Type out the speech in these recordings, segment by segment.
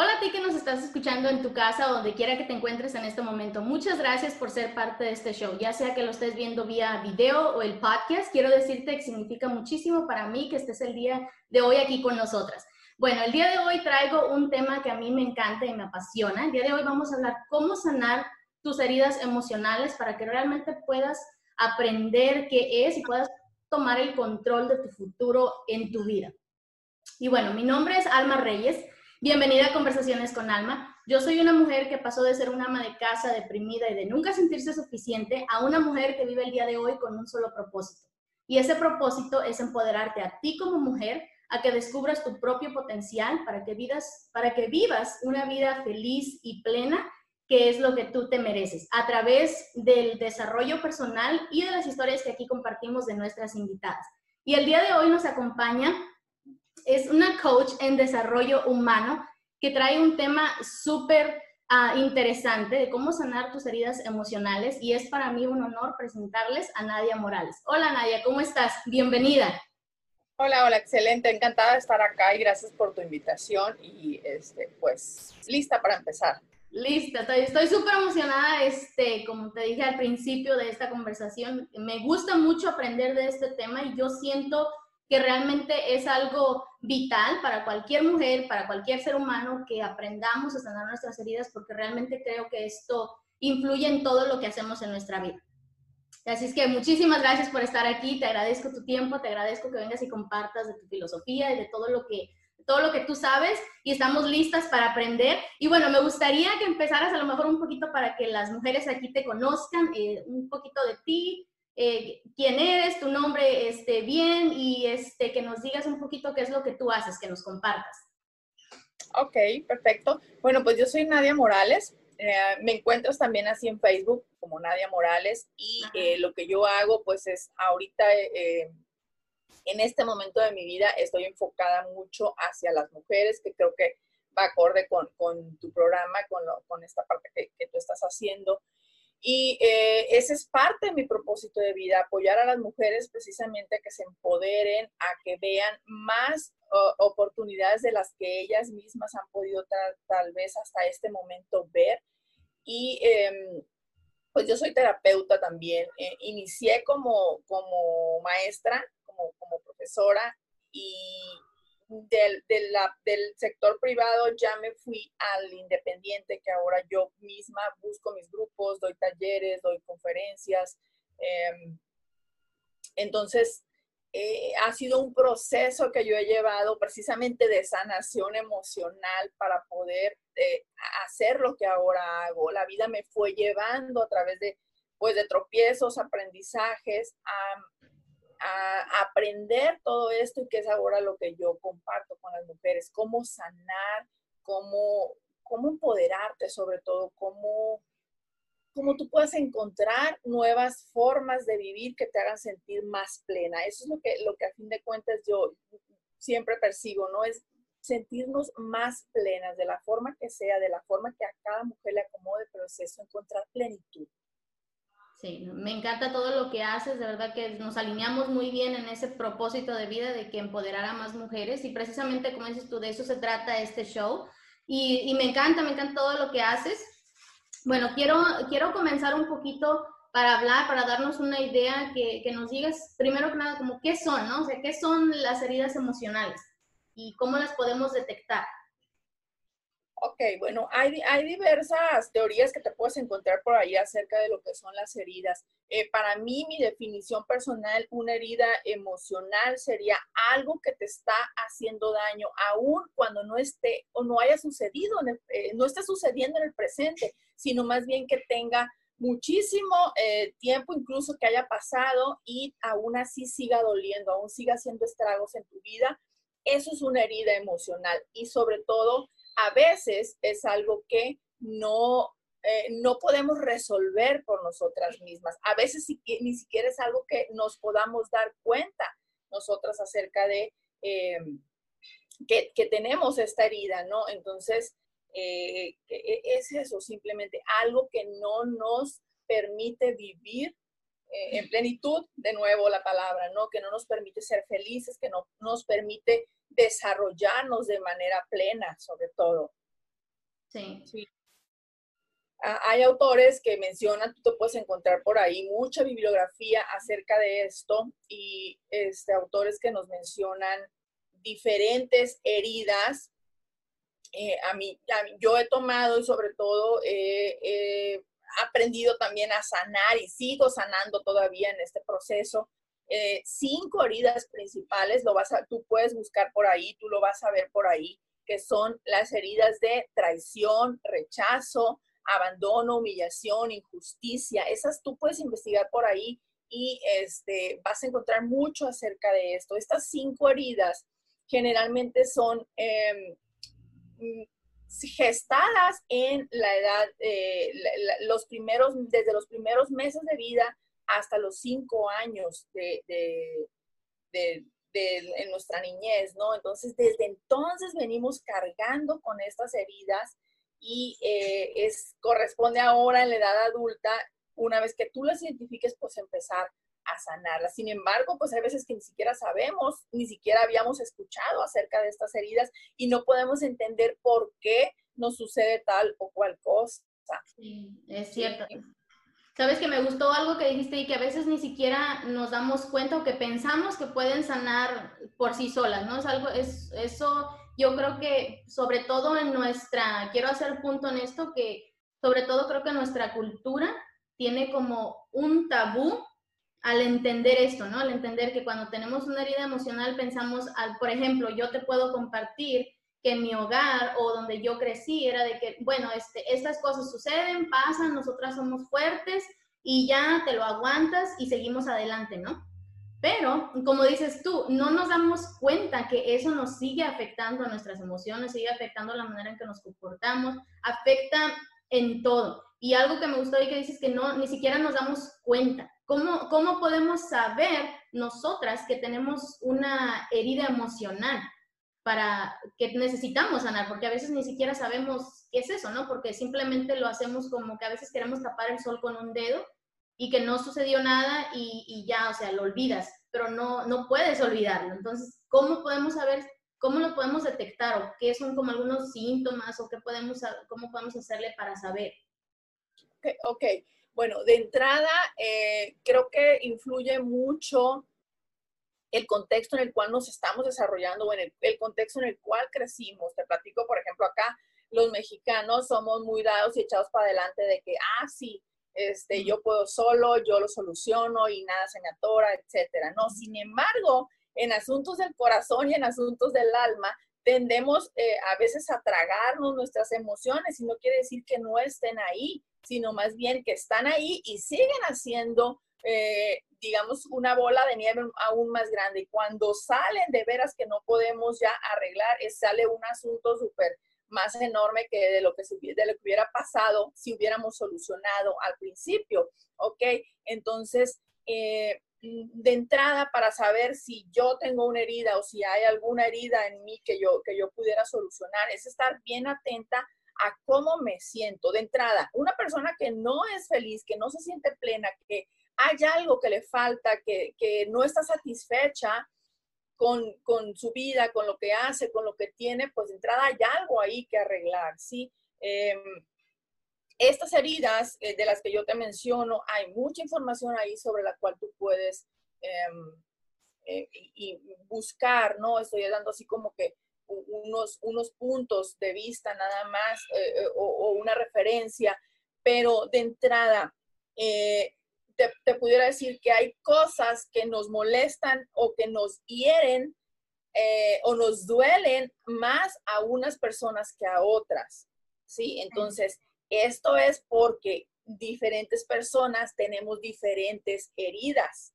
Hola a ti que nos estás escuchando en tu casa o donde quiera que te encuentres en este momento. Muchas gracias por ser parte de este show, ya sea que lo estés viendo vía video o el podcast. Quiero decirte que significa muchísimo para mí que estés el día de hoy aquí con nosotras. Bueno, el día de hoy traigo un tema que a mí me encanta y me apasiona. El día de hoy vamos a hablar cómo sanar tus heridas emocionales para que realmente puedas aprender qué es y puedas tomar el control de tu futuro en tu vida. Y bueno, mi nombre es Alma Reyes. Bienvenida a Conversaciones con Alma. Yo soy una mujer que pasó de ser una ama de casa deprimida y de nunca sentirse suficiente a una mujer que vive el día de hoy con un solo propósito. Y ese propósito es empoderarte a ti como mujer, a que descubras tu propio potencial para que vivas, para que vivas una vida feliz y plena, que es lo que tú te mereces, a través del desarrollo personal y de las historias que aquí compartimos de nuestras invitadas. Y el día de hoy nos acompaña es una coach en desarrollo humano que trae un tema súper ah, interesante de cómo sanar tus heridas emocionales y es para mí un honor presentarles a Nadia Morales. Hola Nadia, ¿cómo estás? Bienvenida. Hola, hola, excelente, encantada de estar acá y gracias por tu invitación y este, pues lista para empezar. Lista, estoy súper emocionada, este, como te dije al principio de esta conversación, me gusta mucho aprender de este tema y yo siento que realmente es algo vital para cualquier mujer, para cualquier ser humano, que aprendamos a sanar nuestras heridas, porque realmente creo que esto influye en todo lo que hacemos en nuestra vida. Así es que muchísimas gracias por estar aquí, te agradezco tu tiempo, te agradezco que vengas y compartas de tu filosofía y de todo lo que todo lo que tú sabes y estamos listas para aprender. Y bueno, me gustaría que empezaras a lo mejor un poquito para que las mujeres aquí te conozcan, eh, un poquito de ti, eh, quién eres, tu nombre esté bien y este, que nos digas un poquito qué es lo que tú haces, que nos compartas. Ok, perfecto. Bueno, pues yo soy Nadia Morales. Eh, me encuentras también así en Facebook como Nadia Morales y eh, lo que yo hago pues es ahorita en este momento de mi vida estoy enfocada mucho hacia las mujeres, que creo que va acorde con, con tu programa, con, con esta parte que, que, tú estás haciendo. Y eh, ese es parte de mi propósito de vida, apoyar a las mujeres precisamente a que se empoderen, a que vean más oportunidades de las que ellas mismas han podido tal vez hasta este momento ver. Y em, pues yo soy terapeuta también. Eh, inicié como, como maestra, como, profesora y del, del sector privado ya me fui al independiente, que ahora yo misma busco mis grupos, doy talleres, doy conferencias. Em, entonces, eh, ha sido un proceso que yo he llevado precisamente de sanación emocional para poder eh, hacer lo que ahora hago. La vida me fue llevando a través de, pues, de tropiezos, aprendizajes, a aprender todo esto y que es ahora lo que yo comparto con las mujeres, cómo sanar, cómo, cómo empoderarte sobre todo, cómo, cómo tú puedes encontrar nuevas formas de vivir que te hagan sentir más plena. Eso es lo que, lo que a fin de cuentas yo siempre persigo, ¿no? Es sentirnos más plenas de la forma que sea, de la forma que a cada mujer le acomode, pero es eso, encontrar plenitud. Sí, me encanta todo lo que haces, de verdad que nos alineamos muy bien en ese propósito de vida de que empoderar a más mujeres y precisamente como dices tú, de eso se trata este show y, me encanta, me encanta todo lo que haces. Bueno, quiero, quiero comenzar un poquito para hablar, para darnos una idea, que, que nos digas primero que nada como qué son, ¿no? O sea, qué son las heridas emocionales y cómo las podemos detectar. Ok, bueno, hay, hay, diversas teorías que te puedes encontrar por ahí acerca de lo que son las heridas. Eh, para mí, mi definición personal, una herida emocional sería algo que te está haciendo daño, aún cuando no esté o no haya sucedido, eh, no esté sucediendo en el presente, sino más bien que tenga muchísimo eh, tiempo incluso que haya pasado y aún así siga doliendo, aún siga haciendo estragos en tu vida. Eso es una herida emocional y sobre todo a veces es algo que no, eh, no podemos resolver por nosotras mismas. A veces ni siquiera es algo que nos podamos dar cuenta nosotras acerca de eh, que, tenemos esta herida, ¿no? Entonces, eh, e, es eso, simplemente algo que no nos permite vivir en plenitud, de nuevo la palabra, ¿no? Que no nos permite ser felices, que no nos permite desarrollarnos de manera plena, sobre todo. Sí. sí. Ah, hay autores que mencionan, tú te puedes encontrar por ahí mucha bibliografía acerca de esto y este, autores que nos mencionan diferentes heridas. Eh, a, mí, yo he tomado y sobre todo he aprendido también a sanar y sigo sanando todavía en este proceso eh, cinco heridas principales, lo vas a, tú puedes buscar por ahí, tú lo vas a ver por ahí, que son las heridas de traición, rechazo, abandono, humillación, injusticia. Esas tú puedes investigar por ahí y este, vas a encontrar mucho acerca de esto. Estas cinco heridas generalmente son em, mm, gestadas en la edad, eh, los primeros, desde los primeros meses de vida hasta los cinco años de, en nuestra niñez, ¿no? Entonces, desde entonces venimos cargando con estas heridas y eh, es, corresponde ahora en la edad adulta, una vez que tú las identifiques, pues empezar a sanarlas. Sin embargo, pues hay veces que ni siquiera sabemos, ni siquiera habíamos escuchado acerca de estas heridas y no podemos entender por qué nos sucede tal o cual cosa. Sí, es cierto. Sabes que me gustó algo que dijiste y que a veces ni siquiera nos damos cuenta o que pensamos que pueden sanar por sí solas, ¿no? Es algo, es, eso yo creo que sobre todo en nuestra, quiero hacer punto en esto, que sobre todo creo que nuestra cultura tiene como un tabú al entender esto, ¿no? Al entender que cuando tenemos una herida emocional pensamos, al, por ejemplo, yo te puedo compartir que mi hogar o donde yo crecí era de que, bueno, este, estas cosas suceden, pasan, nosotras somos fuertes y ya te lo aguantas y seguimos adelante, ¿no? Pero, como dices tú, no nos damos cuenta que eso nos sigue afectando a nuestras emociones, sigue afectando la manera en que nos comportamos, afecta en todo. Y algo que me gustó y que dices que no, ni siquiera nos damos cuenta. ¿Cómo, cómo podemos saber nosotras que tenemos una herida emocional? Para que necesitamos sanar, porque a veces ni siquiera sabemos qué es eso, ¿no? Porque simplemente lo hacemos como que a veces queremos tapar el sol con un dedo y que no sucedió nada y, ya, o sea, lo olvidas, pero no, no puedes olvidarlo. Entonces, ¿cómo podemos saber, cómo lo podemos detectar o qué son como algunos síntomas o qué podemos, cómo podemos hacerle para saber? Ok, okay. bueno, de entrada, eh, creo que influye mucho el contexto en el cual nos estamos desarrollando o en el, contexto en el cual crecimos. Te platico, por ejemplo, acá los mexicanos somos muy dados y echados para adelante de que, ah, sí, este, yo puedo solo, yo lo soluciono y nada se me atora, etcétera. No, sin embargo, en asuntos del corazón y en asuntos del alma, tendemos eh, a veces a tragarnos nuestras emociones y no quiere decir que no estén ahí, sino más bien que están ahí y siguen haciendo eh, digamos, una bola de nieve aún más grande. Y cuando salen de veras que no podemos ya arreglar, es, sale un asunto súper más enorme que de lo que, de lo que hubiera pasado si hubiéramos solucionado al principio, ¿ok? Entonces, eh, de entrada, para saber si yo tengo una herida o si hay alguna herida en mí que yo, que yo pudiera solucionar, es estar bien atenta a cómo me siento. De entrada, una persona que no es feliz, que no se siente plena, que hay algo que le falta, que, no está satisfecha con, su vida, con lo que hace, con lo que tiene, pues de entrada hay algo ahí que arreglar, ¿sí? Em, estas heridas eh, de las que yo te menciono, hay mucha información ahí sobre la cual tú puedes em, eh, buscar, ¿no? Estoy dando así como que unos, unos puntos de vista nada más eh, o, una referencia, pero de entrada, te, te, pudiera decir que hay cosas que nos molestan o que nos hieren o nos duelen más a unas personas que a otras, ¿sí? Entonces, esto es porque diferentes personas tenemos diferentes heridas.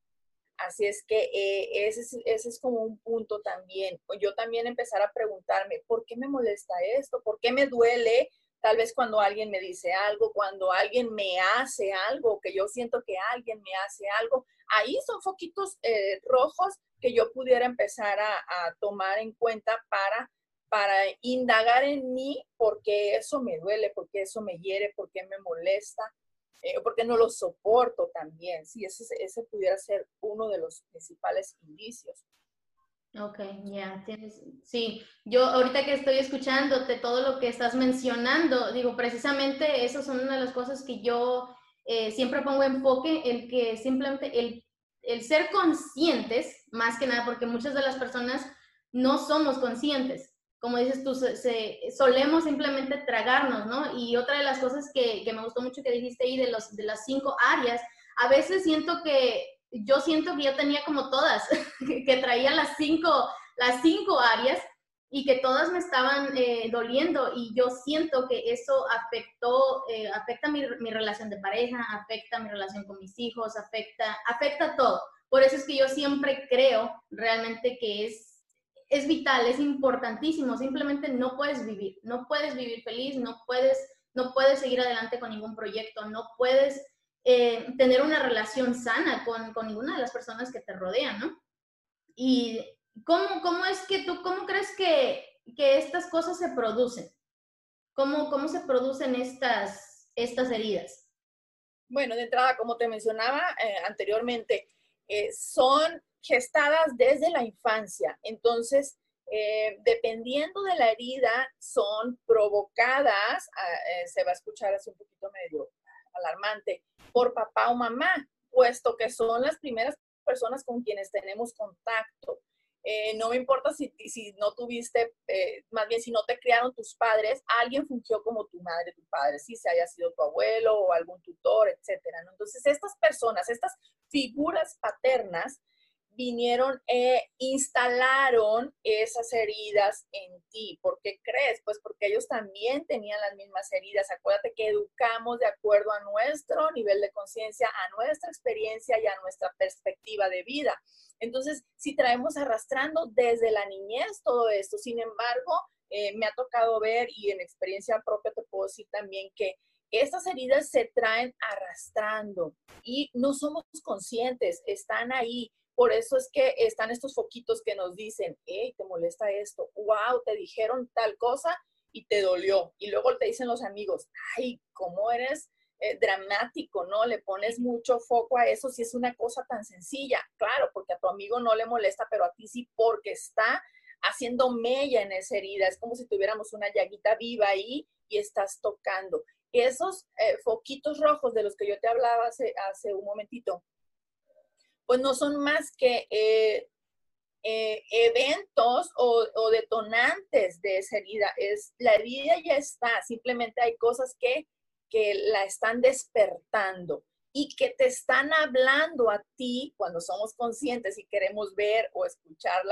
Así es que eh, ese, es, ese, es, como un punto también. Yo también empezar a preguntarme, ¿por qué me molesta esto? ¿Por qué me duele? Tal vez cuando alguien me dice algo, cuando alguien me hace algo, que yo siento que alguien me hace algo. Ahí son foquitos eh, rojos que yo pudiera empezar a, tomar en cuenta para para indagar en mí porque eso me duele, porque eso me hiere, porque me molesta, eh, porque no lo soporto también. Sí, ese, ese pudiera ser uno de los principales indicios. Ok, ya, tienes, sí, yo ahorita que estoy escuchándote todo lo que estás mencionando, digo, precisamente esas son una de las cosas que yo eh, siempre pongo enfoque, el que simplemente el, el ser conscientes, más que nada, porque muchas de las personas no somos conscientes como dices tú, se, solemos simplemente tragarnos, ¿no? Y otra de las cosas que, que, me gustó mucho que dijiste ahí de, los, de las cinco áreas, a veces siento que, yo siento que yo tenía como todas, que traía las cinco, las cinco áreas y que todas me estaban eh, doliendo y yo siento que eso afectó, eh, afecta mi, mi, relación de pareja, afecta mi relación con mis hijos, afecta, afecta todo. Por eso es que yo siempre creo realmente que es es vital, es importantísimo, simplemente no puedes vivir, no puedes vivir feliz, no puedes, no puedes seguir adelante con ningún proyecto, no puedes eh, tener una relación sana con, con, ninguna de las personas que te rodean, ¿no? Y cómo, cómo es que tú, cómo crees que, que estas cosas se producen? ¿Cómo, cómo se producen estas, estas heridas? Bueno, de entrada, como te mencionaba eh, anteriormente, eh, son gestadas desde la infancia. Entonces, eh, dependiendo de la herida, son provocadas, ah, eh, se va a escuchar así un poquito medio alarmante, por papá o mamá, puesto que son las primeras personas con quienes tenemos contacto. Eh, no me importa si, si no tuviste, más bien si no te criaron tus padres, alguien fungió como tu madre, tu padre, si se haya sido tu abuelo o algún tutor, etcétera. Entonces, estas personas, estas figuras paternas, vinieron e instalaron esas heridas en ti. ¿Por qué crees? Pues porque ellos también tenían las mismas heridas. Acuérdate que educamos de acuerdo a nuestro nivel de conciencia, a nuestra experiencia y a nuestra perspectiva de vida. Entonces, si traemos arrastrando desde la niñez todo esto, sin embargo, eh, me ha tocado ver y en experiencia propia te puedo decir también que estas heridas se traen arrastrando y no somos conscientes, están ahí por eso es que están estos foquitos que nos dicen, hey, te molesta esto, wow, te dijeron tal cosa y te dolió. Y luego te dicen los amigos, ay, ¿cómo eres eh, dramático, no? Le pones mucho foco a eso si es una cosa tan sencilla. Claro, porque a tu amigo no le molesta, pero a ti sí, porque está haciendo mella en esa herida. Es como si tuviéramos una llaguita viva ahí y estás tocando. Esos eh, foquitos rojos de los que yo te hablaba hace, hace un momentito, pues no son más que eh, eh, eventos o, detonantes de esa herida. Es, la herida ya está, simplemente hay cosas que, que la están despertando y que te están hablando a ti cuando somos conscientes y queremos ver o escuchar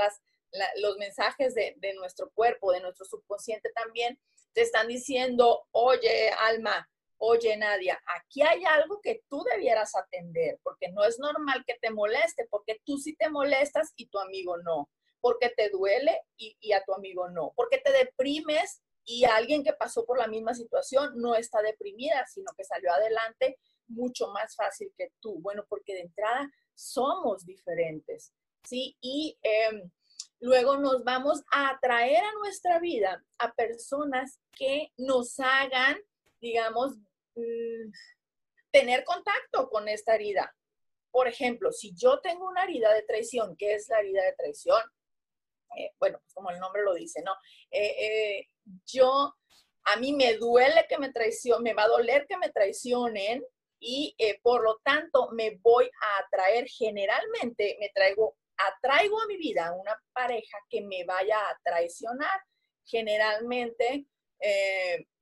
los mensajes de, de nuestro cuerpo, de nuestro subconsciente también, te están diciendo, oye, alma, oye Nadia, aquí hay algo que tú debieras atender, porque no es normal que te moleste, porque tú sí te molestas y tu amigo no, porque te duele y, a tu amigo no, porque te deprimes y alguien que pasó por la misma situación no está deprimida, sino que salió adelante mucho más fácil que tú. Bueno, porque de entrada somos diferentes, ¿sí? Y em, luego nos vamos a atraer a nuestra vida a personas que nos hagan, digamos, Mm, tener contacto con esta herida. Por ejemplo, si yo tengo una herida de traición, ¿qué es la herida de traición? Eh, bueno, pues como el nombre lo dice, ¿no? Eh, eh, yo, a mí me duele que me traicionen, me va a doler que me traicionen y por lo tanto me voy a atraer, generalmente me traigo, atraigo a mi vida una pareja que me vaya a traicionar generalmente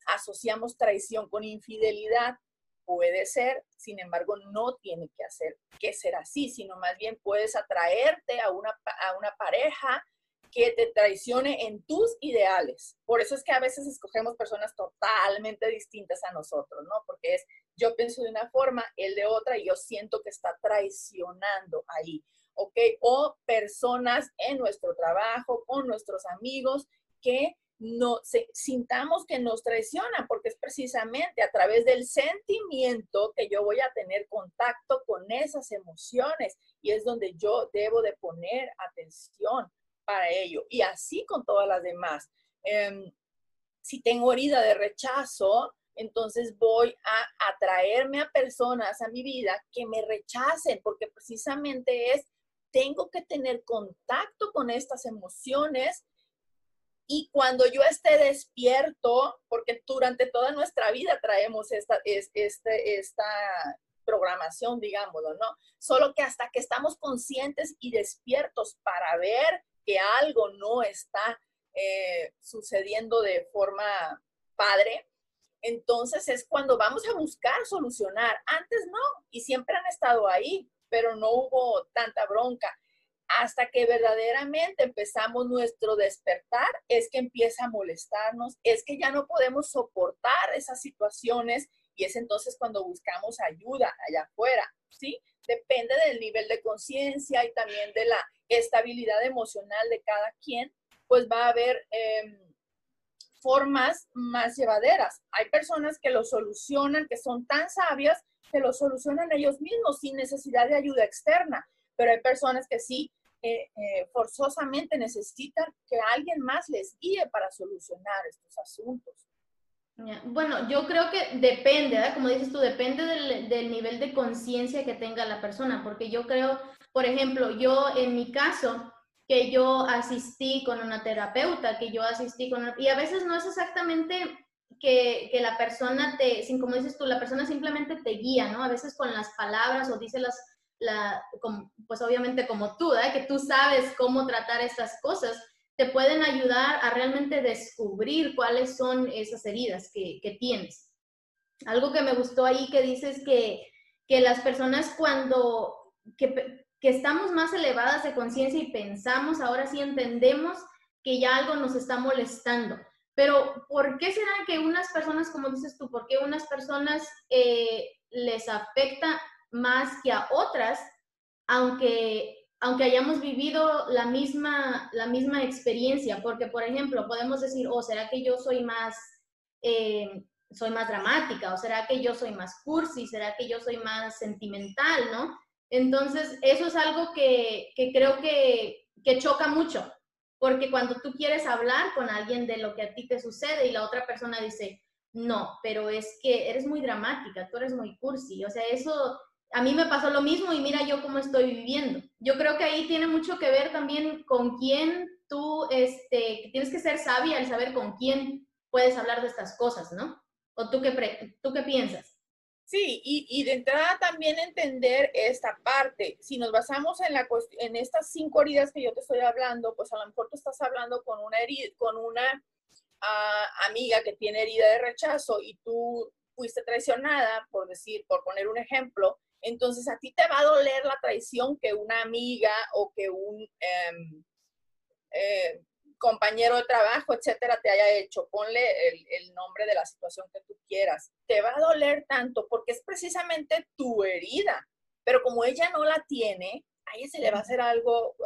asociamos traición con infidelidad. Puede ser, sin embargo, no tiene que, hacer, que ser así, sino más bien puedes atraerte a una, a una pareja que te traicione en tus ideales. Por eso es que a veces escogemos personas totalmente distintas a nosotros, ¿no? Porque es, yo pienso de una forma, él de otra, y yo siento que está traicionando ahí, ¿ok? O personas en nuestro trabajo, con nuestros amigos, que no sintamos que nos traicionan, porque es precisamente a través del sentimiento que yo voy a tener contacto con esas emociones y es donde yo debo de poner atención para ello. Y así con todas las demás. Em, si tengo herida de rechazo, entonces voy a atraerme a personas a mi vida que me rechacen, porque precisamente es, tengo que tener contacto con estas emociones y cuando yo esté despierto, porque durante toda nuestra vida traemos esta, es, este, esta programación, digámoslo, ¿no? Solo que hasta que estamos conscientes y despiertos para ver que algo no está eh, sucediendo de forma padre, entonces es cuando vamos a buscar solucionar. Antes no, y siempre han estado ahí, pero no hubo tanta bronca hasta que verdaderamente empezamos nuestro despertar, es que empieza a molestarnos, es que ya no podemos soportar esas situaciones y es entonces cuando buscamos ayuda allá afuera, ¿sí? Depende del nivel de conciencia y también de la estabilidad emocional de cada quien, pues va a haber em, formas más llevaderas. Hay personas que lo solucionan, que son tan sabias, que lo solucionan ellos mismos sin necesidad de ayuda externa, pero hay personas que sí eh, forzosamente necesitan que alguien más les guíe para solucionar estos asuntos. Bueno, yo creo que depende, ¿verdad? como dices tú, depende del, nivel de conciencia que tenga la persona, porque yo creo, por ejemplo, yo en mi caso, que yo asistí con una terapeuta, que yo asistí con y a veces no es exactamente que, que, la persona te, sin como dices tú, la persona simplemente te guía, ¿no? A veces con las palabras o dice las, la, pues obviamente como tú, ¿eh? que tú sabes cómo tratar estas cosas, te pueden ayudar a realmente descubrir cuáles son esas heridas que, que tienes. Algo que me gustó ahí que dices que, que las personas cuando, que, que estamos más elevadas de conciencia y pensamos, ahora sí entendemos que ya algo nos está molestando. Pero, ¿por qué será que unas personas, como dices tú, por qué unas personas eh, les afecta más que a otras, aunque, aunque hayamos vivido la misma, la misma experiencia, porque por ejemplo podemos decir, oh, será que yo soy más, eh, soy más dramática, o será que yo soy más cursi, será que yo soy más sentimental, ¿no? Entonces, eso es algo que, que creo que, que choca mucho, porque cuando tú quieres hablar con alguien de lo que a ti te sucede y la otra persona dice, no, pero es que eres muy dramática, tú eres muy cursi, o sea, eso a mí me pasó lo mismo y mira yo cómo estoy viviendo. Yo creo que ahí tiene mucho que ver también con quién tú, este, tienes que ser sabia al saber con quién puedes hablar de estas cosas, ¿no? ¿O tú qué, tú qué piensas? Sí, y, y, de entrada también entender esta parte. Si nos basamos en, la, en estas cinco heridas que yo te estoy hablando, pues a lo mejor tú estás hablando con una, herida, con una ah, amiga que tiene herida de rechazo y tú fuiste traicionada, por decir, por poner un ejemplo, entonces a ti te va a doler la traición que una amiga o que un em, eh, compañero de trabajo, etcétera, te haya hecho. Ponle el, nombre de la situación que tú quieras. Te va a doler tanto porque es precisamente tu herida. Pero como ella no la tiene, a ella se le va a hacer algo,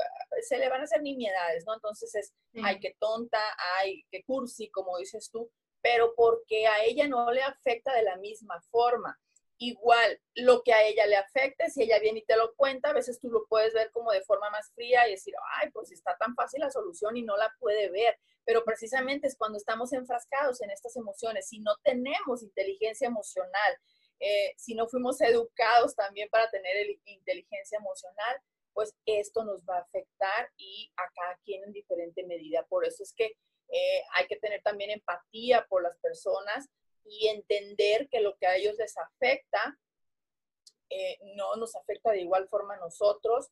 se le van a hacer nimiedades, ¿no? Entonces es, ay, qué tonta, ay, qué cursi, como dices tú, pero porque a ella no le afecta de la misma forma igual lo que a ella le afecte, si ella viene y te lo cuenta, a veces tú lo puedes ver como de forma más fría y decir, ay, pues está tan fácil la solución y no la puede ver. Pero precisamente es cuando estamos enfrascados en estas emociones, si no tenemos inteligencia emocional, eh, si no fuimos educados también para tener inteligencia emocional, pues esto nos va a afectar y a cada quien en diferente medida. Por eso es que eh, hay que tener también empatía por las personas, y entender que lo que a ellos les afecta eh, no nos afecta de igual forma a nosotros.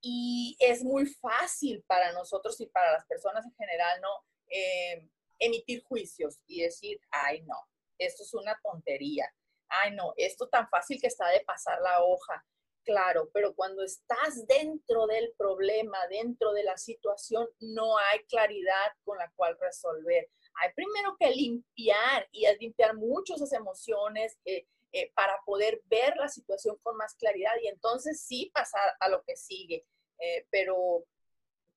Y es muy fácil para nosotros y para las personas en general, ¿no? eh, emitir juicios y decir, ay no, esto es una tontería, ay no, esto tan fácil que está de pasar la hoja. Claro, pero cuando estás dentro del problema, dentro de la situación, no hay claridad con la cual resolver. Hay primero que limpiar y limpiar mucho esas emociones eh, eh, para poder ver la situación con más claridad y entonces sí pasar a lo que sigue. Eh, pero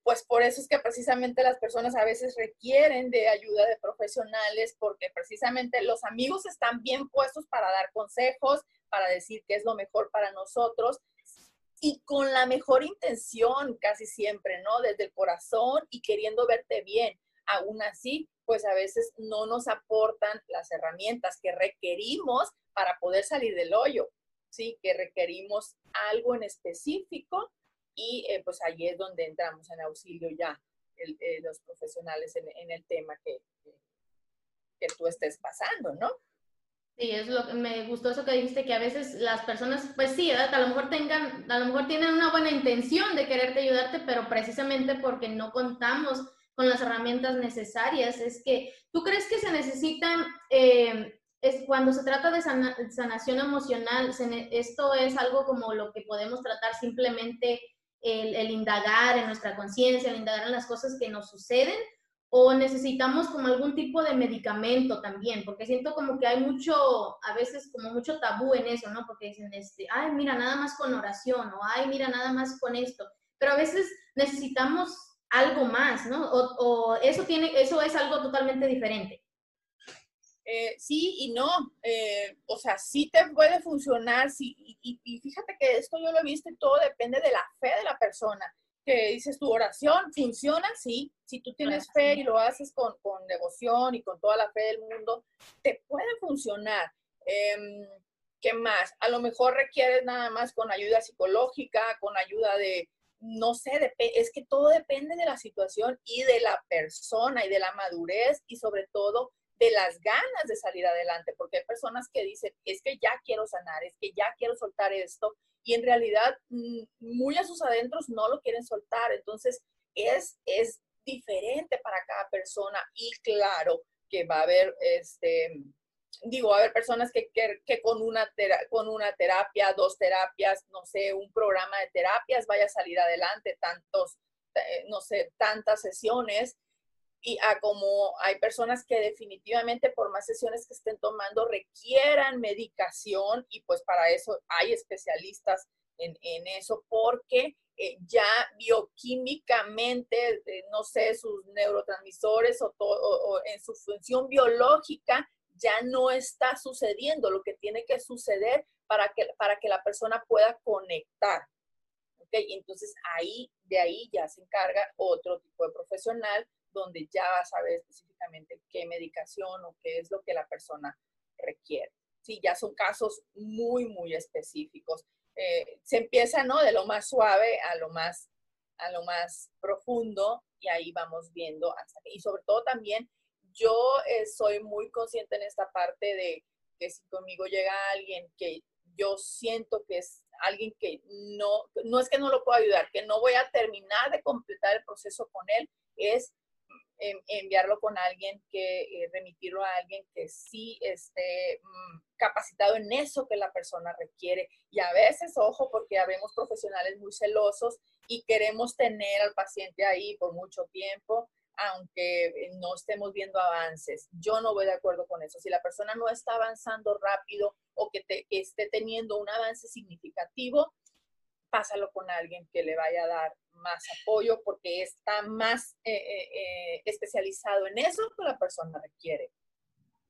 pues por eso es que precisamente las personas a veces requieren de ayuda de profesionales porque precisamente los amigos están bien puestos para dar consejos, para decir qué es lo mejor para nosotros y con la mejor intención casi siempre, ¿no? Desde el corazón y queriendo verte bien. Aún así, pues a veces no nos aportan las herramientas que requerimos para poder salir del hoyo, ¿sí? Que requerimos algo en específico y eh, pues ahí es donde entramos en auxilio ya eh, los profesionales en, el tema que, que, tú estés pasando, ¿no? Sí, es lo que me gustó eso que dijiste, que a veces las personas, pues sí, a lo mejor tengan, a lo mejor tienen una buena intención de quererte ayudarte, pero precisamente porque no contamos con las herramientas necesarias, es que tú crees que se necesitan, eh, es cuando se trata de sanación emocional, esto es algo como lo que podemos tratar simplemente el, indagar en nuestra conciencia, el indagar en las cosas que nos suceden, o necesitamos como algún tipo de medicamento también, porque siento como que hay mucho, a veces como mucho tabú en eso, ¿no? Porque dicen, este, ay, mira, nada más con oración, o ay, mira, nada más con esto, pero a veces necesitamos algo más, ¿no? O, o eso, tiene, eso es algo totalmente diferente. Eh, sí y no, eh, o sea, sí te puede funcionar, sí, y, fíjate que esto yo lo he visto y todo depende de la fe de la persona, que dices tu oración funciona, sí, si tú tienes fe y lo haces con, con, devoción y con toda la fe del mundo, te puede funcionar. Em, ¿Qué más? A lo mejor requieres nada más con ayuda psicológica, con ayuda de, no sé, es que todo depende de la situación y de la persona y de la madurez y sobre todo de las ganas de salir adelante, porque hay personas que dicen, es que ya quiero sanar, es que ya quiero soltar esto, y en realidad mm, muy a sus adentros no lo quieren soltar. Entonces, es, es diferente para cada persona y claro que va a haber, este, digo, va a haber personas que, que, con, una con una terapia, dos terapias, no sé, un programa de terapias vaya a salir adelante, tantos, eh, no sé, tantas sesiones. Y a como hay personas que definitivamente por más sesiones que estén tomando requieran medicación y pues para eso hay especialistas en, eso porque eh, ya bioquímicamente, eh, no sé, sus neurotransmisores o, o, en su función biológica ya no está sucediendo lo que tiene que suceder para que, para que la persona pueda conectar. ¿ok? Entonces ahí, de ahí ya se encarga otro tipo de profesional donde ya vas a ver específicamente qué medicación o qué es lo que la persona requiere. Sí, ya son casos muy, muy específicos. Eh, se empieza, ¿no? De lo más suave a lo más, a lo más profundo y ahí vamos viendo y sobre todo también yo eh, soy muy consciente en esta parte de que si conmigo llega alguien que yo siento que es alguien que no, no es que no lo puedo ayudar, que no voy a terminar de completar el proceso con él, es enviarlo con alguien que, eh, remitirlo a alguien que sí esté mm, capacitado en eso que la persona requiere. Y a veces, ojo, porque habemos profesionales muy celosos y queremos tener al paciente ahí por mucho tiempo, aunque eh, no estemos viendo avances. Yo no voy de acuerdo con eso. Si la persona no está avanzando rápido o que, esté teniendo un avance significativo, pásalo con alguien que le vaya a dar más apoyo porque está más eh, eh, especializado en eso que la persona requiere.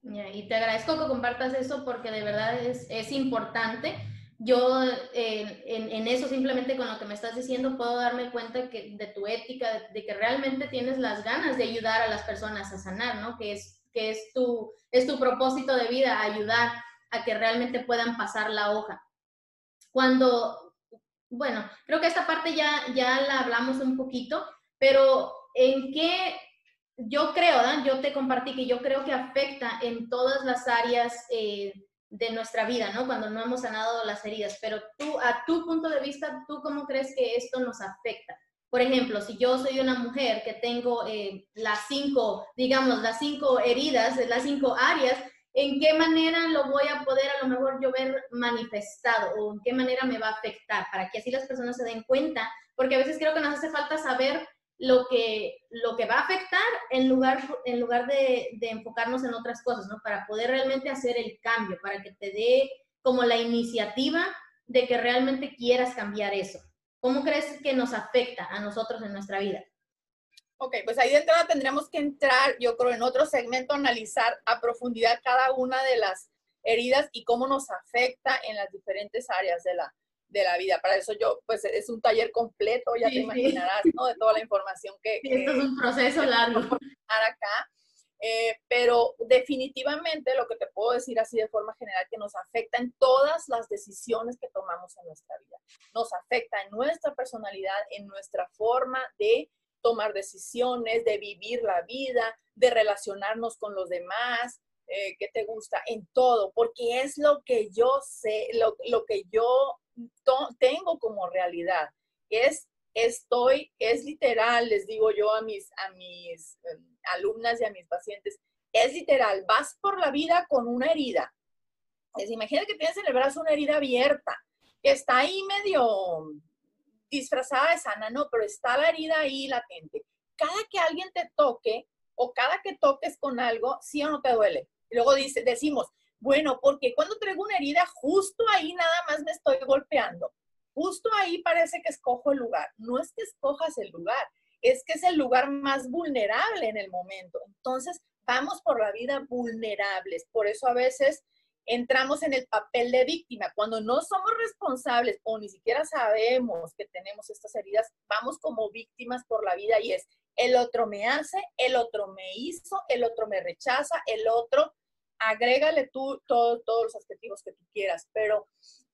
y te agradezco que compartas eso porque de verdad es importante. Yo en, en, eso simplemente con lo que me estás diciendo puedo darme cuenta que, de tu ética, de, que realmente tienes las ganas de ayudar a las personas a sanar, ¿no? Que es, que es, tu, es tu propósito de vida, ayudar a que realmente puedan pasar la hoja. Cuando bueno, creo que esta parte ya, ya la hablamos un poquito, pero ¿en qué yo creo, yo te compartí que yo creo que afecta en todas las áreas eh, de nuestra vida, ¿no? Cuando no hemos sanado las heridas, pero tú, a tu punto de vista, ¿tú cómo crees que esto nos afecta? Por ejemplo, si yo soy una mujer que tengo eh, las cinco, digamos, las cinco heridas, las cinco áreas, ¿en qué manera lo voy a poder a lo mejor yo ver manifestado o en qué manera me va a afectar? Para que así las personas se den cuenta, porque a veces creo que nos hace falta saber lo que, lo que va a afectar en lugar, en lugar de, de enfocarnos en otras cosas, ¿no? Para poder realmente hacer el cambio, para que te dé como la iniciativa de que realmente quieras cambiar eso. ¿Cómo crees que nos afecta a nosotros en nuestra vida? Ok, pues ahí de entrada tendríamos que entrar, yo creo, en otro segmento, analizar a profundidad cada una de las heridas y cómo nos afecta en las diferentes áreas de la, de la vida. Para eso yo, pues es un taller completo, ya te imaginarás, ¿no? De toda la información que... Sí, esto es un proceso largo. Acá. Eh, pero definitivamente lo que te puedo decir así de forma general que nos afecta en todas las decisiones que tomamos en nuestra vida. Nos afecta en nuestra personalidad, en nuestra forma de tomar decisiones, de vivir la vida, de relacionarnos con los demás, eh, que te gusta, en todo, porque es lo que yo sé, lo, lo que yo tengo como realidad. Es, estoy, es literal, les digo yo a mis, a mis em, alumnas y a mis pacientes, es literal, vas por la vida con una herida. Es, imagina que tienes en el brazo una herida abierta, que está ahí medio disfrazada de sana, no, pero está la herida ahí latente. Cada que alguien te toque o cada que toques con algo, sí o no te duele. Luego dice, decimos, bueno, porque cuando traigo una herida, justo ahí nada más me estoy golpeando. Justo ahí parece que escojo el lugar. No es que escojas el lugar, es que es el lugar más vulnerable en el momento. Entonces, vamos por la vida vulnerables. Por eso a veces entramos en el papel de víctima. Cuando no somos responsables o ni siquiera sabemos que tenemos estas heridas, vamos como víctimas por la vida y es, el otro me hace, el otro me hizo, el otro me rechaza, el otro, agrégale tú todos los adjetivos que tú quieras, pero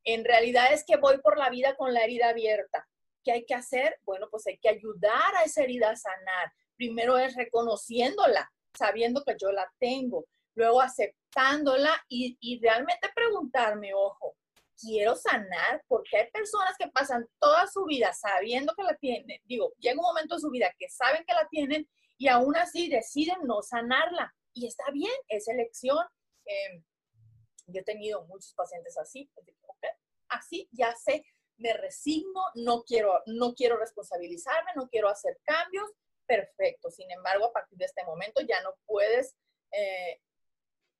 en realidad es que voy por la vida con la herida abierta. ¿Qué hay que hacer? Bueno, pues hay que ayudar a esa herida a sanar. Primero es reconociéndola, sabiendo que yo la tengo, luego aceptándola y, y realmente preguntarme, ojo, quiero sanar, porque hay personas que pasan toda su vida sabiendo que la tienen, digo, llega un momento de su vida que saben que la tienen y aún así deciden no sanarla. Y está bien, es elección. Em, yo he tenido muchos pacientes así, así ya sé me resigno, no quiero, no quiero responsabilizarme, no quiero hacer cambios, perfecto. Sin embargo, a partir de este momento ya no puedes eh,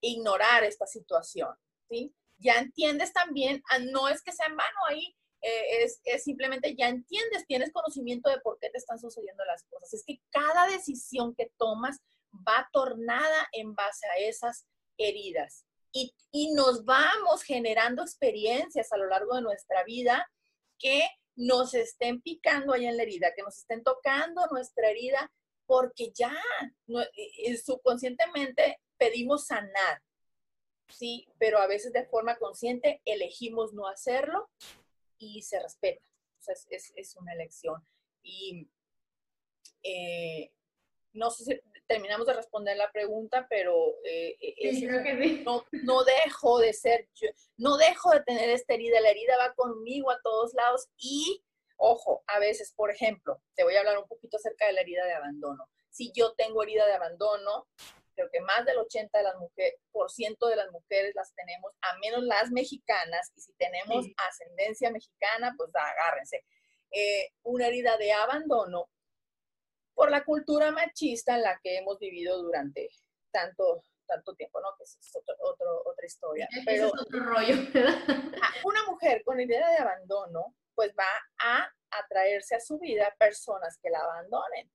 ignorar esta situación, ¿sí? Ya entiendes también, ah, no es que sea en vano ahí, eh, es, es, simplemente ya entiendes, tienes conocimiento de por qué te están sucediendo las cosas. Es que cada decisión que tomas va tornada en base a esas heridas. Y, y nos vamos generando experiencias a lo largo de nuestra vida que nos estén picando ahí en la herida, que nos estén tocando nuestra herida, porque ya subconscientemente pedimos sanar, sí, pero a veces de forma consciente elegimos no hacerlo y se respeta. O sea, es, una elección. Y eh, no sé si terminamos de responder la pregunta, pero eh, eh, no, no, dejo de ser yo, no dejo de tener esta herida, la herida va conmigo a todos lados y, ojo, a veces, por ejemplo, te voy a hablar un poquito acerca de la herida de abandono. Si yo tengo herida de abandono, creo que más del 80 de las mujeres, por ciento de las mujeres las tenemos, a menos las mexicanas, y si tenemos ascendencia mexicana, pues agárrense. Eh, una herida de abandono por la cultura machista en la que hemos vivido durante tanto, tanto tiempo, ¿no? Que es otra historia. Pero es otro rollo. una mujer con idea de abandono, pues va a atraerse a su vida personas que la abandonen.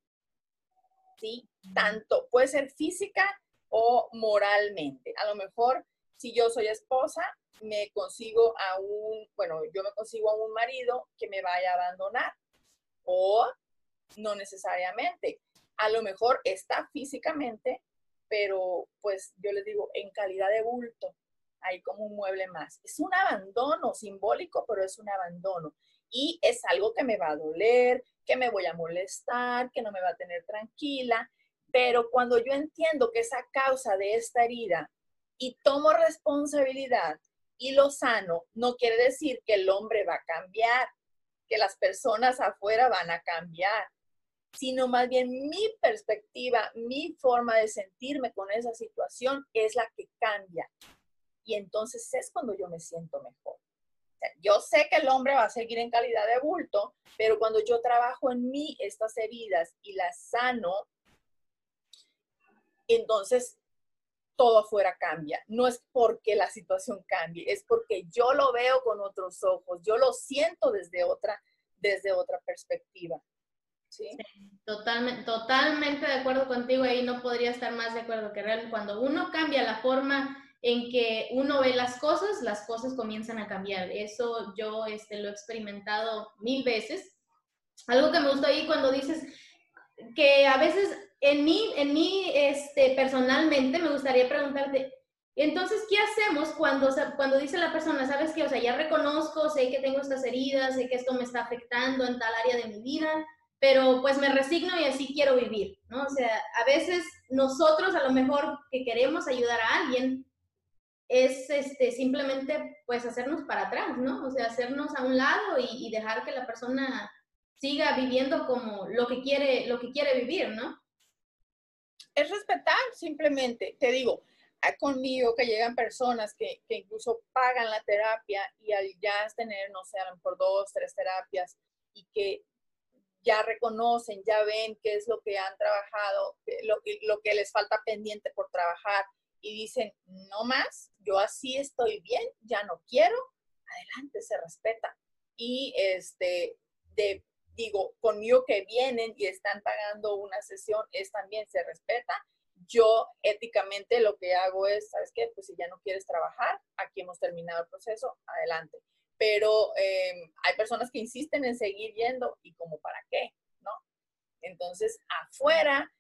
¿Sí? Tanto puede ser física o moralmente. A lo mejor, si yo soy esposa, me consigo a un, bueno, yo me consigo a un marido que me vaya a abandonar. O no necesariamente. A lo mejor está físicamente, pero pues yo les digo, en calidad de bulto, hay como un mueble más. Es un abandono simbólico, pero es un abandono. Y es algo que me va a doler, que me voy a molestar, que no me va a tener tranquila. Pero cuando yo entiendo que esa causa de esta herida y tomo responsabilidad y lo sano, no quiere decir que el hombre va a cambiar, que las personas afuera van a cambiar sino más bien mi perspectiva, mi forma de sentirme con esa situación es la que cambia. Y entonces es cuando yo me siento mejor. yo sé que el hombre va a seguir en calidad de bulto, pero cuando yo trabajo en mí estas heridas y las sano, entonces todo afuera cambia. No es porque la situación cambie, es porque yo lo veo con otros ojos, yo lo siento desde otra, desde otra perspectiva. Totalmente, totalmente de acuerdo contigo, ahí no podría estar más de acuerdo que realmente cuando uno cambia la forma en que uno ve las cosas, las cosas comienzan a cambiar. Eso yo este, lo he experimentado mil veces. Algo que me gustó ahí cuando dices que a veces en mí, en mí este, personalmente me gustaría preguntarte, entonces, ¿qué hacemos cuando, cuando dice la persona, sabes que, o sea, ya reconozco, sé que tengo estas heridas, sé que esto me está afectando en tal área de mi vida, pero pues me resigno y así quiero vivir, ¿no? O sea, a veces nosotros a lo mejor que queremos ayudar a alguien es este, simplemente pues hacernos para atrás, ¿no? O sea, hacernos a un lado y, y dejar que la persona siga viviendo como lo que quiere, lo que quiere vivir, ¿no? es respetar simplemente. Te digo, conmigo que llegan personas que, incluso pagan la terapia y al ya tener, no sé, a lo mejor dos, tres terapias y que ya reconocen, ya ven qué es lo que han trabajado, lo, lo que les falta pendiente por trabajar y dicen, no más, yo así estoy bien, ya no quiero, adelante, se respeta. Y este, de digo, conmigo que vienen y están pagando una sesión, es también se respeta. Yo éticamente lo que hago es, ¿sabes qué? Pues si ya no quieres trabajar, aquí hemos terminado el proceso, adelante. Pero em, hay personas que insisten en seguir yendo y como para qué, ¿no? Entonces, afuera,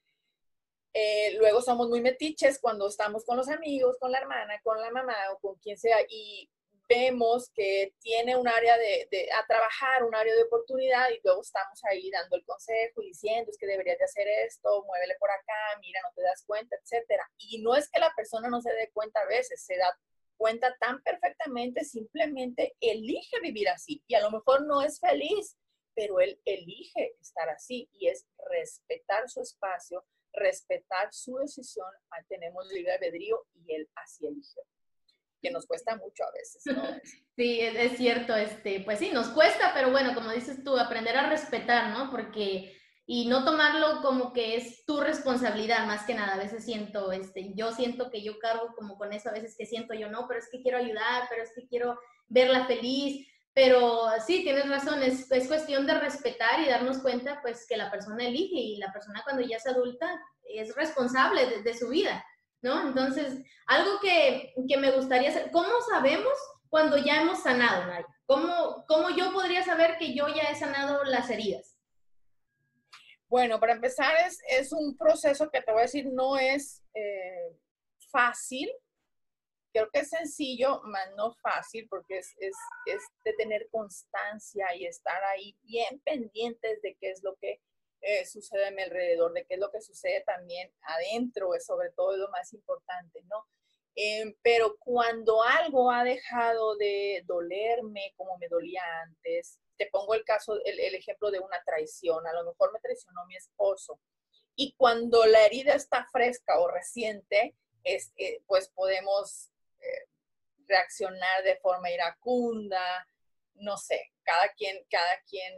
eh, luego somos muy metiches cuando estamos con los amigos, con la hermana, con la mamá o con quien sea y vemos que tiene un área de, a trabajar, un área de oportunidad y luego estamos ahí dando el consejo y diciendo es que deberías de hacer esto, muévele por acá, mira, no te das cuenta, etcétera. Y no es que la persona no se dé cuenta a veces, se da cuenta tan perfectamente, simplemente elige vivir así y a lo mejor no es feliz, pero él elige estar así y es respetar su espacio, respetar su decisión, tenemos libre albedrío y él así eligió que nos cuesta mucho a veces. Sí, es, cierto, este, pues sí, nos cuesta, pero bueno, como dices tú, aprender a respetar, ¿no? Porque, y no tomarlo como que es tu responsabilidad, más que nada, a veces siento, este, yo siento que yo cargo como con eso, a veces que siento yo, no, pero es que quiero ayudar, pero es que quiero verla feliz, pero sí, tienes razón, es, es cuestión de respetar y darnos cuenta, pues, que la persona elige y la persona cuando ya es adulta es responsable de su vida. ¿no? Entonces, algo que, me gustaría saber, ¿cómo sabemos cuando ya hemos sanado, Nadia? ¿Cómo, ¿Cómo yo podría saber que yo ya he sanado las heridas? Bueno, para empezar, es, es un proceso que te voy a decir, no es eh, fácil. Creo que es sencillo, más no fácil, porque es, es, es de tener constancia y estar ahí bien pendientes de qué es lo que eh, sucede a mi alrededor, de qué es lo que sucede también adentro, es sobre todo lo más importante, ¿no? Em, pero cuando algo ha dejado de dolerme como me dolía antes, te pongo el caso, el, ejemplo de una traición, a lo mejor me traicionó mi esposo, y cuando la herida está fresca o reciente, es, eh, pues podemos eh, reaccionar de forma iracunda, no sé, cada quien, cada quien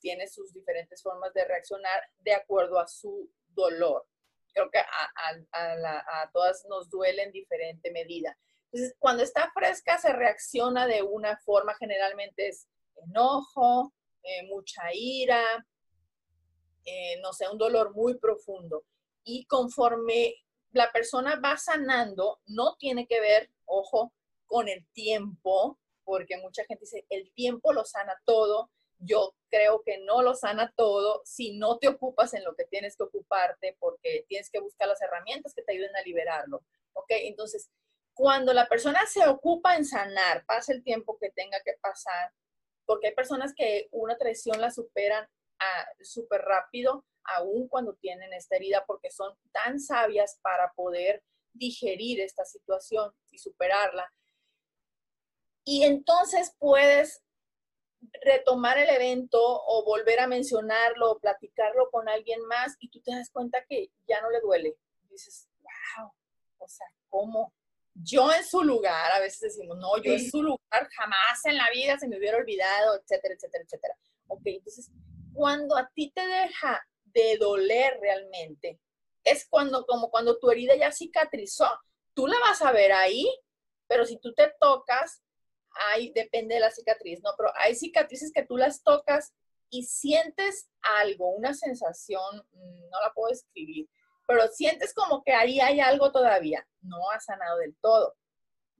tiene sus diferentes formas de reaccionar de acuerdo a su dolor. Creo que a, todas nos duele en diferente medida. Entonces, cuando está fresca se reacciona de una forma, generalmente es enojo, eh, mucha ira, eh, no sé, un dolor muy profundo. Y conforme la persona va sanando, no tiene que ver, ojo, con el tiempo, porque mucha gente dice, el tiempo lo sana todo yo creo que no lo sana todo si no te ocupas en lo que tienes que ocuparte porque tienes que buscar las herramientas que te ayuden a liberarlo. ¿Ok? Entonces, cuando la persona se ocupa en sanar, pasa el tiempo que tenga que pasar, porque hay personas que una traición la superan súper rápido, aún cuando tienen esta herida, porque son tan sabias para poder digerir esta situación y superarla. Y entonces puedes retomar el evento o volver a mencionarlo o platicarlo con alguien más y tú te das cuenta que ya no le duele. Dices, wow, o sea, ¿cómo? Yo en su lugar, a veces decimos, no, yo en su lugar jamás en la vida se me hubiera olvidado, etcétera, etcétera, etcétera. Ok, entonces, cuando a ti te deja de doler realmente, es cuando, como cuando tu herida ya cicatrizó, tú la vas a ver ahí, pero si tú te tocas, hay, depende de la cicatriz, ¿no? Pero hay cicatrices que tú las tocas y sientes algo, una sensación, mm, no la puedo describir, pero sientes como que ahí hay algo todavía. No ha sanado del todo,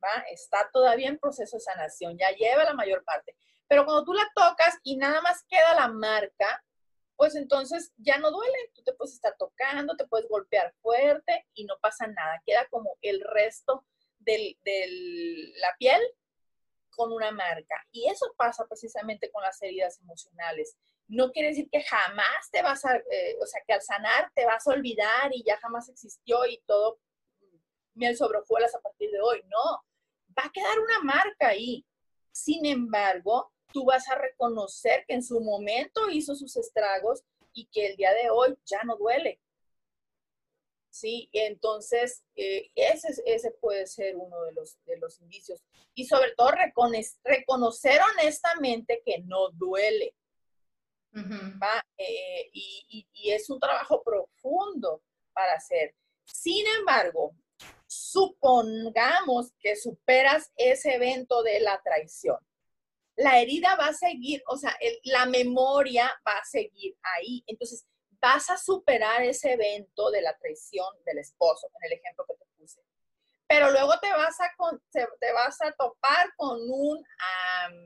¿va? Está todavía en proceso de sanación, ya lleva la mayor parte. Pero cuando tú la tocas y nada más queda la marca, pues entonces ya no duele. Tú te puedes estar tocando, te puedes golpear fuerte y no pasa nada. Queda como el resto de la piel con una marca. Y eso pasa precisamente con las heridas emocionales. No quiere decir que jamás te vas a, eh, o sea, que al sanar te vas a olvidar y ya jamás existió y todo miel sobre hojuelas a partir de hoy. No, va a quedar una marca ahí. Sin embargo, tú vas a reconocer que en su momento hizo sus estragos y que el día de hoy ya no duele. ¿sí? Entonces, eh, ese, ese puede ser uno de los, de los indicios. Y sobre todo, reconocer honestamente que no duele. Eh, y, y, es un trabajo profundo para hacer. Sin embargo, supongamos que superas ese evento de la traición. La herida va a seguir, o sea, la memoria va a seguir ahí. Entonces, vas a superar ese evento de la traición del esposo, en el ejemplo que te puse. Pero luego te vas a, te, vas a topar con un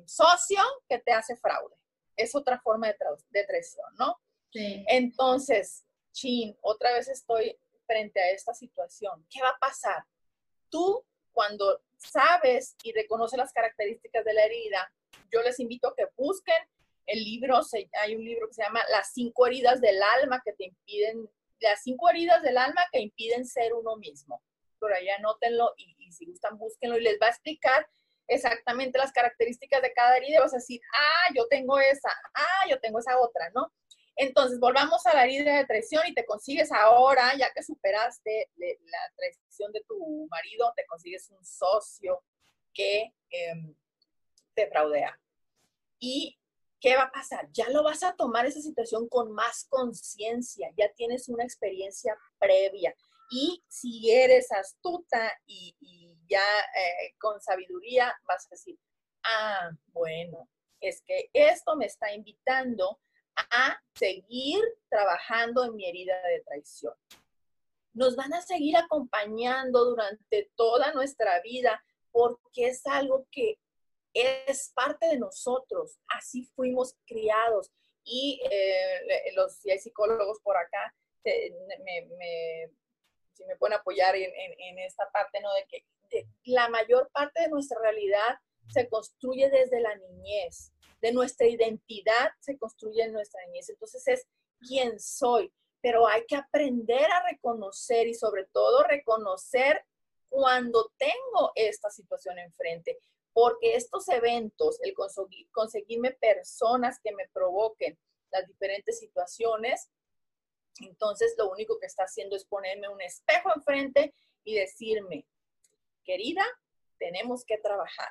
socio que te hace fraude. Es otra forma de, de traición, ¿no? Sí. Entonces, chin, otra vez estoy frente a esta situación. ¿Qué va a pasar? Tú, cuando sabes y reconoces las características de la herida, yo les invito a que busquen el libro, hay un libro que se llama Las cinco heridas del alma que te impiden, las cinco heridas del alma que impiden ser uno mismo. Por ahí anótenlo y, y si gustan, búsquenlo y les va a explicar exactamente las características de cada herida vas a decir, ah, yo tengo esa, ah, yo tengo esa otra, ¿no? Entonces, volvamos a la herida de traición y te consigues ahora, ya que superaste la traición de tu marido, te consigues un socio que em, te fraudea. Y ¿qué va a pasar? Ya lo vas a tomar esa situación con más conciencia, ya tienes una experiencia previa. Y si eres astuta y, ya eh, con sabiduría, vas a decir, ah, bueno, es que esto me está invitando a seguir trabajando en mi herida de traición. Nos van a seguir acompañando durante toda nuestra vida porque es algo que es parte de nosotros, así fuimos criados. Y eh, los psicólogos por acá me, si me pueden apoyar en, esta parte, ¿no? De que la mayor parte de nuestra realidad se construye desde la niñez, de nuestra identidad se construye en nuestra niñez. Entonces es quién soy, pero hay que aprender a reconocer y sobre todo reconocer cuando tengo esta situación enfrente, porque estos eventos, el conseguirme personas que me provoquen las diferentes situaciones, entonces lo único que está haciendo es ponerme un espejo enfrente y decirme, querida, tenemos que trabajar.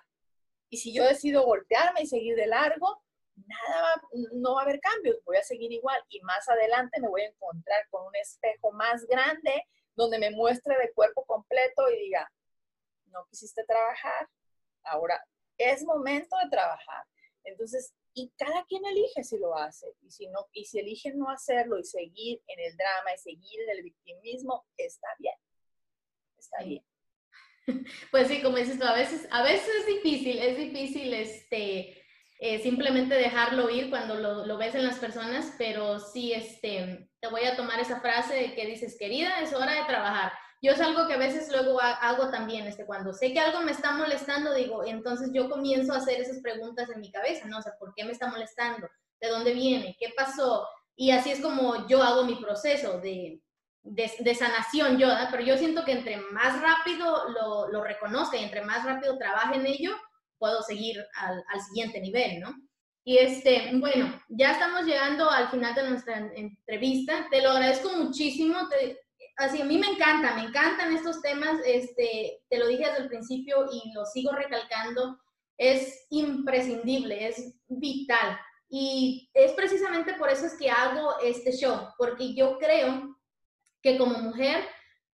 Y si yo decido voltearme y seguir de largo, nada no va a haber cambios, voy a seguir igual y más adelante me voy a encontrar con un espejo más grande donde me muestre de cuerpo completo y diga, no quisiste trabajar, Ahora, es momento de trabajar. Entonces, y cada quien elige si lo hace. Y si no, y si elige no hacerlo y seguir en el drama y seguir en el victimismo, está bien. Está bien. Pues sí, como dices tú, a veces, a veces es difícil, es difícil este, eh, simplemente dejarlo ir cuando lo, lo, ves en las personas, pero sí, este, te voy a tomar esa frase de que dices, querida, es hora de trabajar yo es algo que a veces luego hago también, este, cuando sé que algo me está molestando, digo, entonces yo comienzo a hacer esas preguntas en mi cabeza, ¿no? O sea, ¿por qué me está molestando? ¿De dónde viene? ¿Qué pasó? Y así es como yo hago mi proceso de, de, sanación yo, pero yo siento que entre más rápido lo, lo, reconozca y entre más rápido trabaje en ello, puedo seguir al, siguiente nivel, ¿no? Y este, bueno, ya estamos llegando al final de nuestra entrevista. Te lo agradezco muchísimo. así, a mí me encanta, me encantan estos temas. Este, te lo dije desde el principio y lo sigo recalcando. Es imprescindible, es vital. Y es precisamente por eso es que hago este show, porque yo creo que como mujer,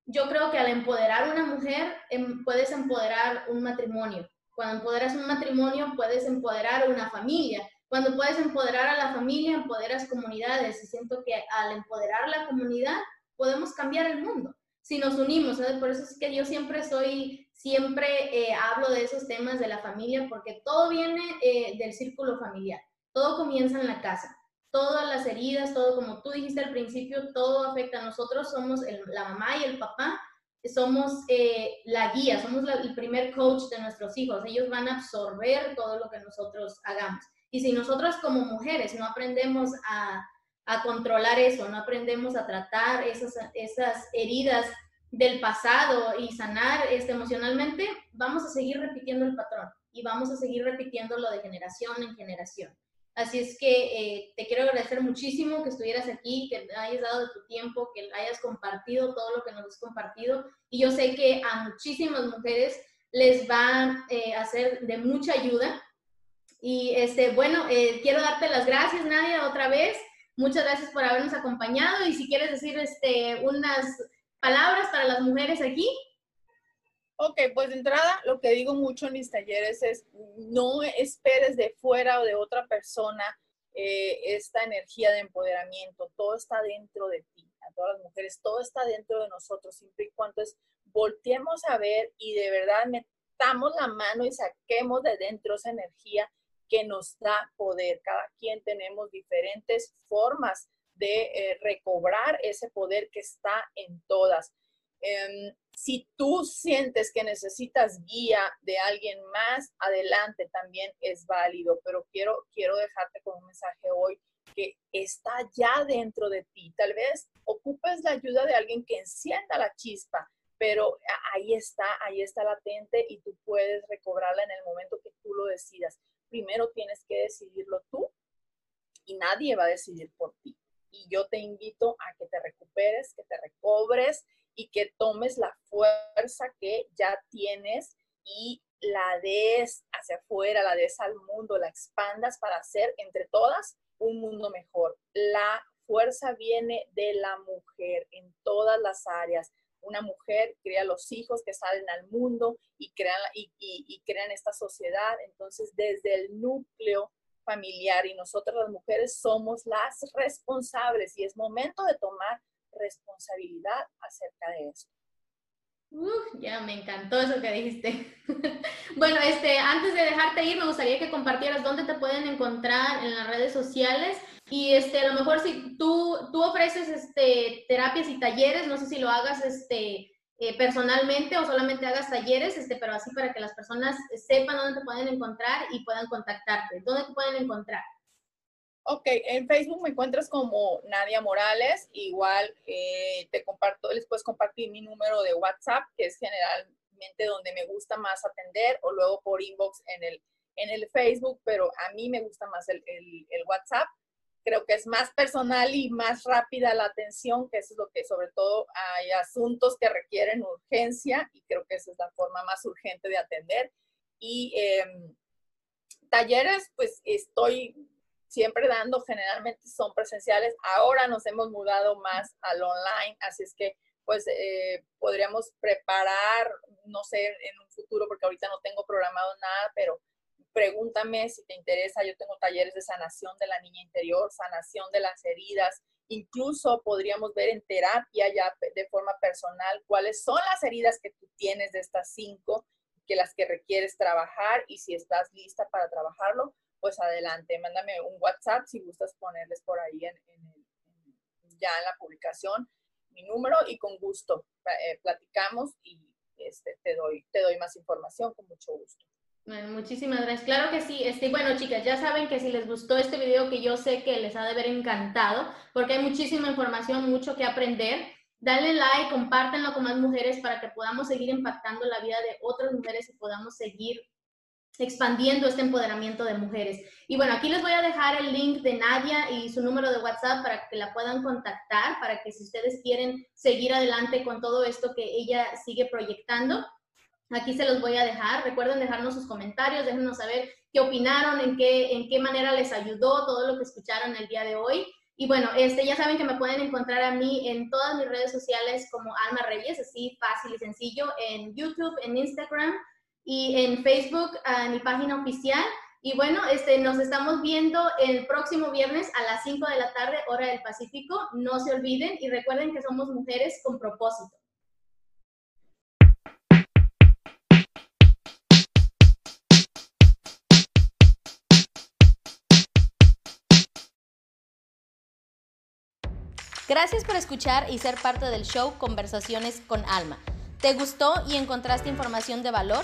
yo creo que al empoderar una mujer, em, puedes empoderar un matrimonio. Cuando empoderas un matrimonio, puedes empoderar una familia. Cuando puedes empoderar a la familia, empoderas comunidades. Y siento que al empoderar la comunidad, podemos cambiar el mundo. Si nos unimos, por eso es que yo siempre soy, siempre eh, hablo de esos temas de la familia, porque todo viene eh, del círculo familiar. Todo comienza en la casa. Todas las heridas, todo como tú dijiste al principio, todo afecta a nosotros. Somos la mamá y el papá, somos eh, la guía, somos el primer coach de nuestros hijos. Ellos van a absorber todo lo que nosotros hagamos. Y si nosotros como mujeres no aprendemos a, a controlar eso, no aprendemos a tratar esas, esas heridas del pasado y sanar este, emocionalmente, vamos a seguir repitiendo el patrón y vamos a seguir repitiéndolo de generación en generación. Así es que eh, te quiero agradecer muchísimo que estuvieras aquí, que hayas dado tu tiempo, que hayas compartido todo lo que nos has compartido. Y yo sé que a muchísimas mujeres les va eh, a ser de mucha ayuda. Y este, bueno, eh, quiero darte las gracias, Nadia, otra vez. Muchas gracias por habernos acompañado. Y si quieres decir este, unas palabras para las mujeres aquí. Ok, pues de entrada lo que digo mucho en mis talleres es no esperes de fuera o de otra persona eh, esta energía de empoderamiento. Todo está dentro de ti, a todas las mujeres, todo está dentro de nosotros, siempre y cuando es volteemos a ver y de verdad metamos la mano y saquemos de dentro esa energía que nos da poder. Cada quien tenemos diferentes formas de eh, recobrar ese poder que está en todas. Em, si tú sientes que necesitas guía de alguien más, adelante también es válido, pero quiero, quiero dejarte con un mensaje hoy que está ya dentro de ti. Tal vez ocupes la ayuda de alguien que encienda la chispa, pero ahí está, ahí está latente y tú puedes recobrarla en el momento que tú lo decidas. Primero tienes que decidirlo tú y nadie va a decidir por ti. Y yo te invito a que te recuperes, que te recobres y que tomes la fuerza que ya tienes y la des hacia afuera, la des al mundo, la expandas para hacer entre todas un mundo mejor. La fuerza viene de la mujer en todas las áreas. Una mujer crea los hijos que salen al mundo y crean, y, y crean esta sociedad. Entonces, desde el núcleo familiar y nosotras las mujeres somos las responsables y es momento de tomar responsabilidad acerca de eso. ya me encantó eso que dijiste. bueno, este, antes de dejarte ir, me gustaría que compartieras dónde te pueden encontrar en las redes sociales y este, a lo mejor si tú, tú ofreces este, terapias y talleres, no sé si lo hagas este, eh, personalmente o solamente hagas talleres, este, pero así para que las personas sepan dónde te pueden encontrar y puedan contactarte. ¿Dónde te pueden encontrar? Ok, en Facebook me encuentras como Nadia Morales. Igual eh, te comparto, les puedes compartir mi número de WhatsApp, que es generalmente donde me gusta más atender, o luego por inbox en el, en el Facebook, pero a mí me gusta más el, el, WhatsApp. Creo que es más personal y más rápida la atención, que eso es lo que sobre todo hay asuntos que requieren urgencia y creo que esa es la forma más urgente de atender. Y em, talleres, pues estoy siempre dando, generalmente son presenciales. Ahora nos hemos mudado más al online, así es que pues eh, podríamos preparar, no sé, en un futuro, porque ahorita no tengo programado nada, pero pregúntame si te interesa. Yo tengo talleres de sanación de la niña interior, sanación de las heridas. Incluso podríamos ver en terapia ya de forma personal cuáles son las heridas que tú tienes de estas cinco, que las que requieres trabajar y si estás lista para trabajarlo, pues adelante, mándame un WhatsApp si gustas ponerles por ahí en, ya en la publicación mi número y con gusto eh, platicamos y este, te, doy, te doy más información con mucho gusto. Bueno, muchísimas gracias. Claro que sí. Este, bueno, chicas, ya saben que si les gustó este video, que yo sé que les ha de haber encantado, porque hay muchísima información, mucho que aprender. Dale like, compártenlo con más mujeres para que podamos seguir impactando la vida de otras mujeres y podamos seguir expandiendo este empoderamiento de mujeres. Y bueno, aquí les voy a dejar el link de Nadia y su número de WhatsApp para que la puedan contactar, para que si ustedes quieren seguir adelante con todo esto que ella sigue proyectando, aquí se los voy a dejar. Recuerden dejarnos sus comentarios, déjenos saber qué opinaron, en qué, en qué manera les ayudó todo lo que escucharon el día de hoy. Y bueno, este, ya saben que me pueden encontrar a mí en todas mis redes sociales como Alma Reyes, así fácil y sencillo, en YouTube, en Instagram y en Facebook, a mi página oficial. Y bueno, este, nos estamos viendo el próximo viernes a las 5 de la tarde, hora del Pacífico. No se olviden y recuerden que somos mujeres con propósito. Gracias por escuchar y ser parte del show Conversaciones con Alma. ¿Te gustó y encontraste información de valor?